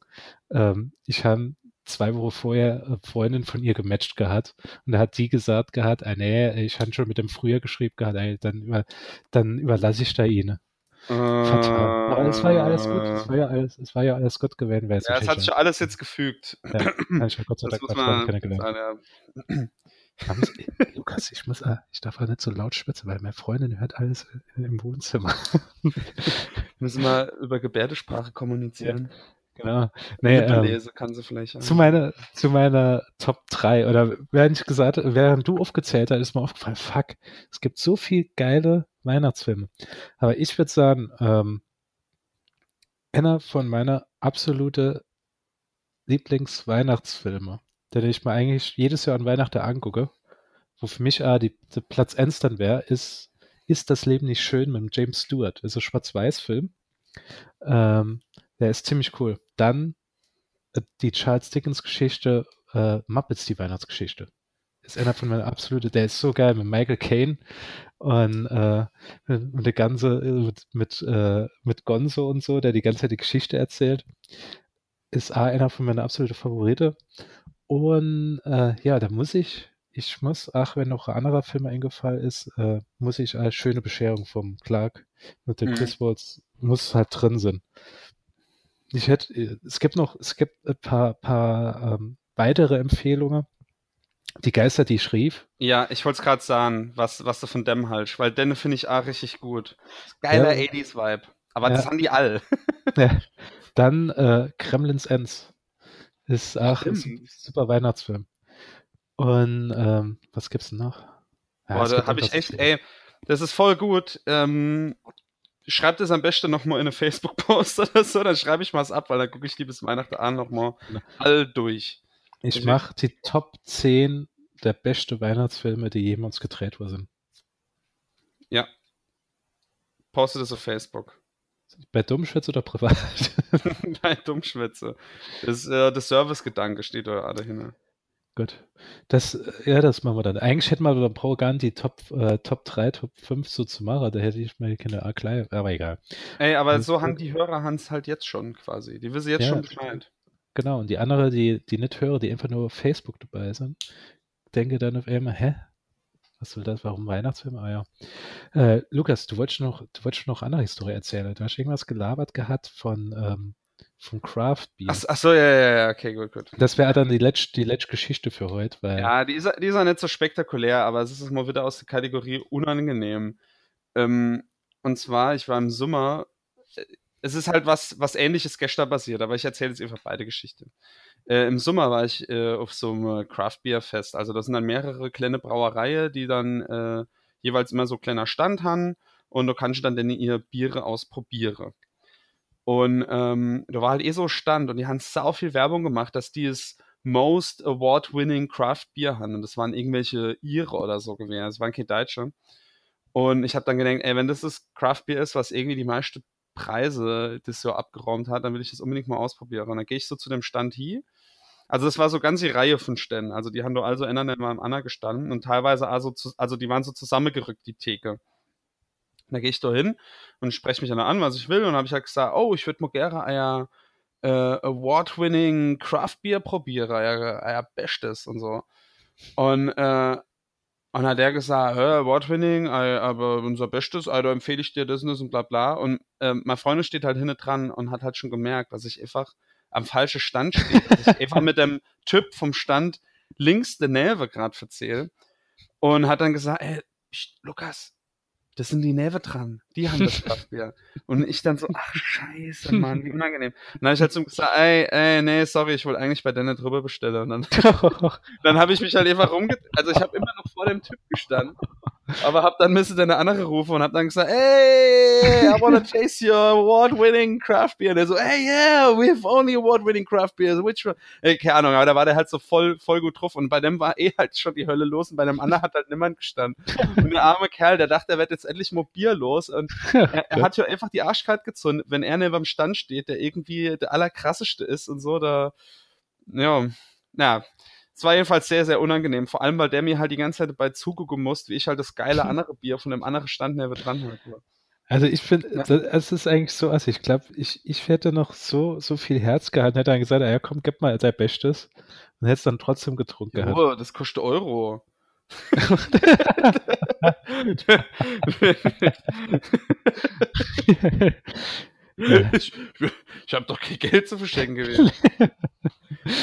ähm, ich habe zwei Wochen vorher eine Freundin von ihr gematcht gehabt und da hat die gesagt gehabt, ah, nee, ich habe schon mit dem früher geschrieben gehabt, ey, dann, über, dann überlasse ich da ihn. Fatal. Aber es war ja alles gut. Es war ja alles, es war ja alles gut gewesen. Ja, es hat sich alles jetzt gefügt. Ja, [CLEARS THROAT] ich Gott sei Dank mal kennengelernt. Sagen, ja. Lukas, ich muss, äh, ich darf auch nicht so laut schwitzen, weil meine Freundin hört alles im Wohnzimmer. [LAUGHS] Müssen wir über Gebärdesprache kommunizieren. Ja. Genau. Nee, ähm, kann sie vielleicht zu meiner, zu meiner Top 3 oder während ich gesagt, während du aufgezählt hast, ist mir aufgefallen, fuck, es gibt so viel geile Weihnachtsfilme. Aber ich würde sagen, ähm, einer von meiner absolute Lieblingsweihnachtsfilme, den ich mir eigentlich jedes Jahr an Weihnachten angucke, wo für mich ah, die, die Platz 1 dann wäre, ist, ist das Leben nicht schön mit James Stewart. Das ist ein Schwarz-Weiß-Film. Ähm, der ist ziemlich cool. Dann äh, die Charles Dickens Geschichte, äh, Muppets, die Weihnachtsgeschichte. Ist einer von meinen absoluten, der ist so geil mit Michael Caine und, äh, und der ganze, äh, mit, mit, äh, mit Gonzo und so, der die ganze Zeit die Geschichte erzählt. Ist einer von meinen absoluten Favoriten. Und äh, ja, da muss ich, ich muss, ach, wenn noch ein anderer Film eingefallen ist, äh, muss ich als schöne Bescherung vom Clark mit den mhm. Chris Waltz, muss halt drin sein ich hätte, es gibt noch, es gibt ein paar, paar ähm, weitere Empfehlungen. Die Geister, die schrieb. Ja, ich wollte es gerade sagen, was, was du von dem haltst, weil den finde ich auch richtig gut. Geiler ja. 80s-Vibe. Aber ja. das haben die alle. ja. Dann äh, Kremlins Ends. Ist auch ein super Weihnachtsfilm. Und ähm, was gibt's denn noch? Ja, Boah, da habe ich echt, ey, das ist voll gut. Ähm, schreibt es am besten nochmal in eine Facebook-Post [LAUGHS] oder so, dann schreibe ich mal es ab, weil dann gucke ich die bis Weihnachten an nochmal all durch. Ich mache die Top 10 der besten Weihnachtsfilme, die jemals gedreht wurden. Ja. Poste das auf Facebook. [LAUGHS] Bei Dummschwätze oder privat? [LAUGHS] Bei Dummschwätze. Das, äh, das Servicegedanke steht da dahinter. Gut. Das, äh, ja, das machen wir dann. Eigentlich hätten wir aber Pro gar die Top, äh, Top 3, Top 5 so zu machen. Da hätte ich mal keine A gleich, aber egal. Ey, aber Alles so haben die Hörer Hans halt jetzt schon quasi. Die wissen jetzt ja, schon Bescheid. Genau, und die andere, die, die nicht hören, die einfach nur auf Facebook dabei sind, denke dann auf einmal, hä? Was soll das? Warum Weihnachtsfilm? Ah ja. Äh, Lukas, du wolltest noch, du wolltest noch andere Historie erzählen. Du hast irgendwas gelabert gehabt von, ähm, vom Craft Beer. Ach, ach, so, ja, ja, ja, okay, gut, gut. Das wäre dann die letzte, die letzte Geschichte für heute. Weil ja, die ist, die ist auch nicht so spektakulär, aber es ist mal wieder aus der Kategorie unangenehm. Ähm, und zwar, ich war im Sommer, äh, es ist halt was, was ähnliches gestern passiert, aber ich erzähle jetzt einfach beide Geschichten. Äh, Im Sommer war ich äh, auf so einem Craft Beer Fest. Also das sind dann mehrere kleine Brauereien, die dann äh, jeweils immer so kleiner Stand haben und du kannst dann denn ihr Biere ausprobieren. Und ähm, da war halt eh so Stand und die haben sau viel Werbung gemacht, dass die es Most Award-Winning Craft Beer haben. Und das waren irgendwelche Ire oder so gewesen. Das waren keine Deutsche. Und ich habe dann gedacht, ey, wenn das das Craft Beer ist, was irgendwie die meiste Preise das so abgeräumt hat, dann will ich das unbedingt mal ausprobieren. Und dann gehe ich so zu dem Stand hier also das war so ganz die Reihe von Ständen. Also die haben nur also einer neben einem Anna gestanden und teilweise also, zu, also die waren so zusammengerückt, die Theke. Da gehe ich da hin und spreche mich dann an, was ich will. Und habe ich halt gesagt, oh, ich würde mal gerne euer äh, Award-winning Craft Beer probieren, euer, euer Bestes und so. Und, äh, und hat der gesagt, hör, Award-winning, aber unser Bestes, da empfehle ich dir das und das und bla bla. Und äh, mein Freund steht halt hinten dran und hat halt schon gemerkt, dass ich einfach am falschen Stand steht. Dass ich einfach mit dem Typ vom Stand links der Nähe gerade verzähle. Und hat dann gesagt, ey, Lukas, das sind die Nähe dran. Die haben das Kraftbier. [LAUGHS] und ich dann so, ach scheiße, Mann, wie unangenehm. Und dann habe ich halt so [LAUGHS] gesagt, ey, ey, nee, sorry, ich wollte eigentlich bei Denne drüber bestellen. Und dann, [LAUGHS] dann habe ich mich halt einfach rumge... Also ich habe immer noch vor dem Typ gestanden aber hab dann müsste eine andere rufen und hab dann gesagt, hey, I wanna taste your award-winning craft beer. Und der so, hey, yeah, we have only award-winning craft beers. Which one? Äh, keine Ahnung, aber da war der halt so voll, voll gut drauf. Und bei dem war eh halt schon die Hölle los und bei dem anderen hat halt niemand gestanden. Und der arme Kerl, der dachte, er wird jetzt endlich mal Bier los. Und er, er hat ja einfach die Arschkarte gezündet, wenn er neben dem Stand steht, der irgendwie der allerkrasseste ist und so, da, ja, na, es war jedenfalls sehr, sehr unangenehm. Vor allem, weil der mir halt die ganze Zeit dabei zugucken musste, wie ich halt das geile [LAUGHS] andere Bier von dem anderen Stand neben dran hatte. Also ich finde, ja. es ist eigentlich so, also ich glaube, ich, ich hätte noch so, so viel Herz gehabt, hätte dann gesagt, ja komm, gib mal dein Bestes und hätte es dann trotzdem getrunken. Gehabt. das kostet Euro. [LAUGHS] ich, ich habe doch kein Geld zu verschenken gewesen. [LAUGHS]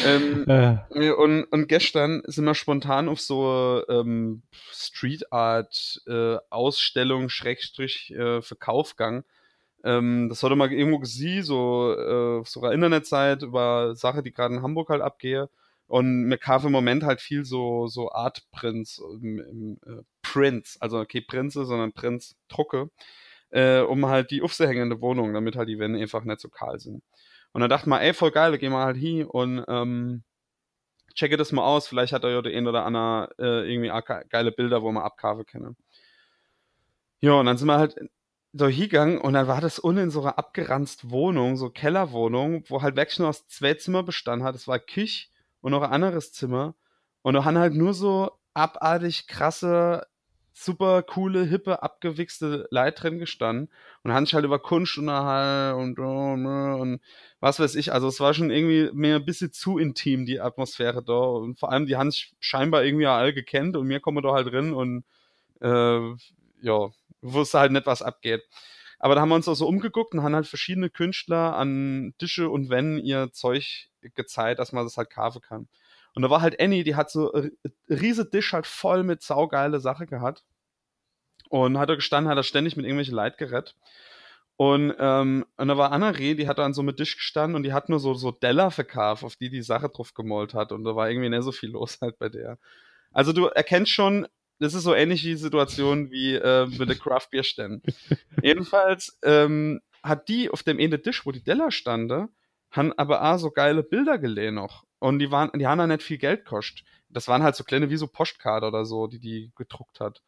ähm, äh. und, und gestern sind wir spontan auf so ähm, Street Art äh, Ausstellung Schrägstrich äh, Verkauf gegangen. Ähm, das hatte mal irgendwo gesehen, so äh, auf so einer Internetseite über Sache, die gerade in Hamburg halt abgehe. Und mir kam im Moment halt viel so, so Art Prints, im äh, Prints, also okay Prinze, sondern Prints Drucke äh, um halt die aufzuhängende Wohnung, damit halt die Wände einfach nicht so kahl sind. Und dann dachte man, ey, voll geil, gehen wir halt hin und ähm, checke das mal aus, vielleicht hat er ja der ein oder andere äh, irgendwie geile Bilder, wo man abkaufen können. Ja, und dann sind wir halt so hingegangen und dann war das unten in so einer abgeranzt Wohnung, so Kellerwohnung, wo halt wirklich nur aus zwei Zimmer bestand hat. Es war Küche und noch ein anderes Zimmer. Und da haben halt nur so abartig krasse super coole, hippe, abgewichste Leute drin gestanden und haben sich halt über Kunst unterhalten und, und, und was weiß ich. Also es war schon irgendwie mir ein bisschen zu intim, die Atmosphäre da. Und vor allem, die haben sich scheinbar irgendwie alle gekannt und mir kommen da halt drin und äh, ja, wusste halt nicht, was abgeht. Aber da haben wir uns auch so umgeguckt und haben halt verschiedene Künstler an Tische und Wänden ihr Zeug gezeigt, dass man das halt kaufen kann. Und da war halt Annie, die hat so riese Tisch halt voll mit saugeile Sache gehabt. Und hat er gestanden, hat er ständig mit irgendwelchen Leid gerettet. Und, ähm, und da war Anna-Reh, die hat dann so mit Tisch gestanden und die hat nur so, so Deller verkauft, auf die die Sache drauf gemalt hat. Und da war irgendwie nicht so viel los [LAUGHS] halt bei der. Also du erkennst schon, das ist so ähnlich die Situation wie äh, mit der Craft Beer Ständen. [LAUGHS] Jedenfalls ähm, hat die auf dem Ende Tisch, wo die Deller stande, haben aber auch so geile Bilder gelehnt noch. Und die waren, die haben da nicht viel Geld kostet. Das waren halt so kleine wie so Postkarte oder so, die die gedruckt hat.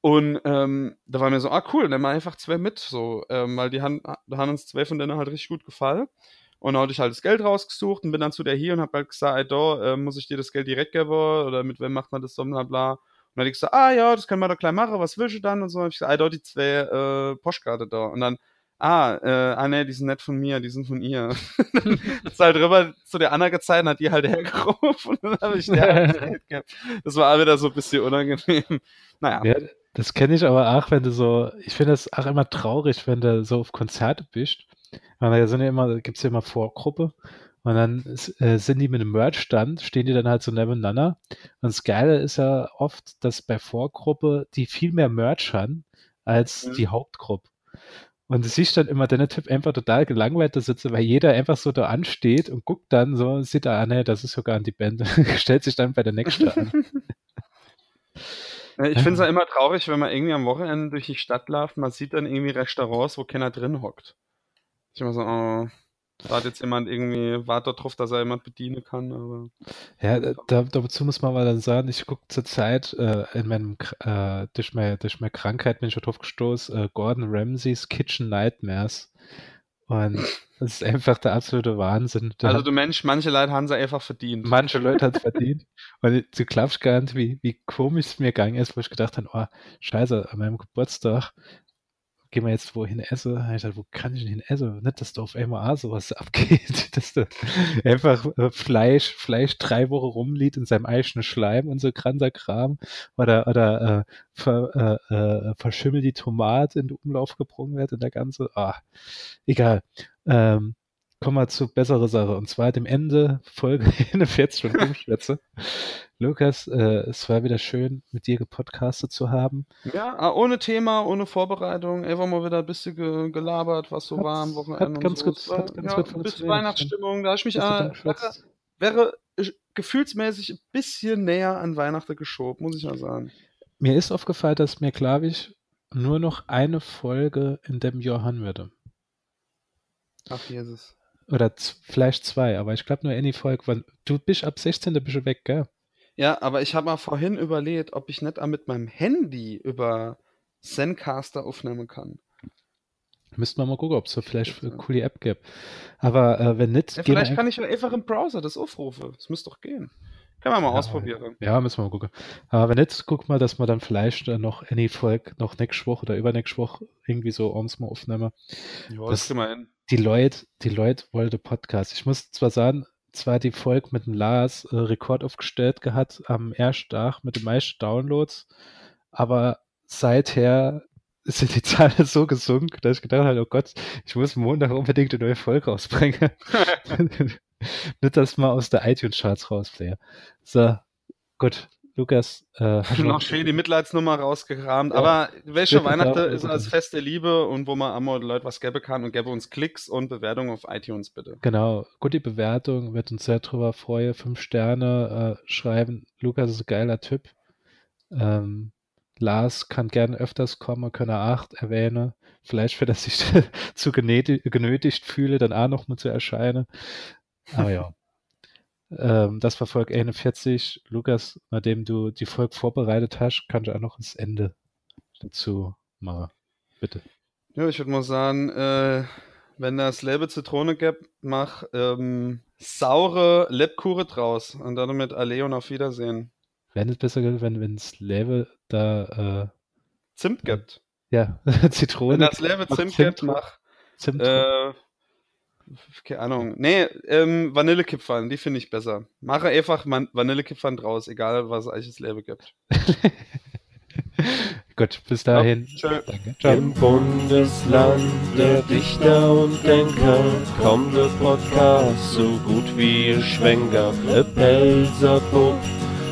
Und ähm, da war mir so, ah cool, nimm mal einfach zwei mit, so, ähm, weil die haben, da haben uns zwei von denen halt richtig gut gefallen. Und dann hatte ich halt das Geld rausgesucht und bin dann zu der hier und hab halt gesagt, ey, da äh, muss ich dir das Geld direkt geben oder mit wem macht man das so, bla bla. Und dann hab ich gesagt, ah ja, das können wir doch gleich machen, was willst du dann? Und so hab ich gesagt, ey, da die zwei äh, Postkarte da. Und dann, ah, äh, ah ne, die sind nicht von mir, die sind von ihr. [LAUGHS] ist halt rüber zu der Anna gezeigt und hat die halt hergerufen und [LAUGHS] dann habe ich der [LAUGHS] halt das. Das war auch wieder so ein bisschen unangenehm. Naja. Ja, das kenne ich aber auch, wenn du so, ich finde es auch immer traurig, wenn du so auf Konzerte bist. Weil da sind ja immer, gibt es ja immer Vorgruppe. Und dann äh, sind die mit einem Merch-Stand, stehen die dann halt so nebeneinander. Und das Geile ist ja oft, dass bei Vorgruppe die viel mehr Merch haben als mhm. die Hauptgruppe. Und du siehst dann immer, der Typ einfach total gelangweilt da sitzt, weil jeder einfach so da ansteht und guckt dann so, sieht da, ah ne, das ist sogar an die Band, [LAUGHS] stellt sich dann bei der nächsten an. [LAUGHS] Ich finde es ja immer traurig, wenn man irgendwie am Wochenende durch die Stadt läuft, man sieht dann irgendwie Restaurants, wo keiner drin hockt. Ich immer so, oh, da hat jetzt jemand irgendwie, wartet darauf, dass er jemand bedienen kann, aber. Ja, da, dazu muss man mal dann sagen, ich gucke zurzeit äh, in meinem, äh, durch, meine, durch meine Krankheit bin ich schon drauf gestoßen, äh, Gordon Ramsays Kitchen Nightmares. Und das ist einfach der absolute Wahnsinn. Der also du Mensch, manche Leute haben es einfach verdient. Manche Leute haben es verdient. Und du glaubst gar nicht, wie, wie komisch es mir gegangen ist, wo ich gedacht habe, oh, scheiße, an meinem Geburtstag gehen wir jetzt wohin essen? Ich dachte, wo kann ich denn hin essen? Nicht, dass da auf auch sowas [LAUGHS] abgeht, dass da einfach äh, Fleisch, Fleisch drei Wochen rumliegt in seinem eigenen Schleim und so kranker Kram oder, oder äh, ver, äh, äh, verschimmelt die Tomate in den Umlauf gebrungen wird und der ganze, ah, egal. Ähm, kommen wir zu bessere Sache und zwar dem Ende Folge 41 von Umschwätze. Lukas, äh, es war wieder schön, mit dir gepodcastet zu haben. Ja, ah, ohne Thema, ohne Vorbereitung, einfach mal wieder ein bisschen ge gelabert, was so hat, war am Wochenende. Hat ganz so. gut, hat ganz ja, gut ein bisschen Weihnachtsstimmung, da ich mich äh, wäre, wäre gefühlsmäßig ein bisschen näher an Weihnachten geschoben, muss ich mal sagen. Mir ist aufgefallen, dass mir, glaube ich, nur noch eine Folge in dem Jahr haben würde. Ach, Jesus. Oder vielleicht zwei, aber ich glaube nur eine Folge. Du bist ab 16. bist du weg, gell? Ja, aber ich habe mal vorhin überlegt, ob ich nicht auch mit meinem Handy über Zencaster aufnehmen kann. Müssten wir mal gucken, ob es so vielleicht eine coole App gibt. Aber äh, wenn nicht. Ja, vielleicht kann ich einfach im Browser das aufrufen. Das müsste doch gehen. Kann man mal ja, ausprobieren. Ja, müssen wir mal gucken. Aber wenn nicht, guck mal, dass wir dann vielleicht äh, noch any Folge noch nächste Woche oder übernächste Woche irgendwie so abends mal aufnehmen. Ja, das kriegen wir hin. Die Leute, die Leute wollte Podcast. Ich muss zwar sagen, zwar die Folge mit dem Lars äh, Rekord aufgestellt gehabt am ersten Tag mit den meisten Downloads, aber seither [LAUGHS] sind die Zahlen so gesunken, dass ich gedacht habe, oh Gott, ich muss Montag unbedingt eine neue Folge rausbringen. [LAUGHS] [LAUGHS] Nicht, dass mal aus der iTunes-Charts rausfliege. So, gut. Lukas. Äh, noch schön die Mitleidsnummer rausgekramt. Ja, aber welche Weihnachten ist als Fest der Liebe und wo man einmal Leute was gäbe kann und gäbe uns Klicks und Bewertungen auf iTunes bitte. Genau, gute Bewertung, wird uns sehr drüber freuen. Fünf Sterne äh, schreiben. Lukas ist ein geiler Typ. Ähm, Lars kann gerne öfters kommen, kann er acht erwähnen. Vielleicht, wenn er sich [LAUGHS] zu genötigt fühle, dann auch noch mal zu erscheinen. Aber ja. [LAUGHS] Ähm, das war Folge 41. Lukas, nachdem du die Folge vorbereitet hast, kannst du auch noch das Ende dazu machen. Bitte. Ja, ich würde mal sagen, äh, wenn das Lebe Zitrone gibt, mach ähm, saure Lebkuche draus und damit alle und auf Wiedersehen. Wäre es besser, wenn es Lebe da äh, Zimt gibt. Ja, [LAUGHS] Zitrone. Wenn das Lebe Zimt, Zimt gibt, mach Zimt. Äh, keine Ahnung. Nee, ähm, Vanillekipferl, die finde ich besser. Mache einfach Vanillekipferl draus, egal was es eigentlich Leben gibt. [LAUGHS] Gut, bis dahin. Ja, Danke. Im Bundesland der Dichter und Denker kommt der Podcast so gut wie ihr Schwenker, der Pelzer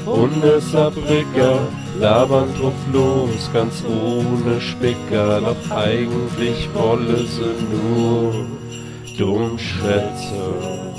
und der Saarbrücker labern drauf los, ganz ohne Spicker, doch eigentlich wolle sie nur dumm schwätze.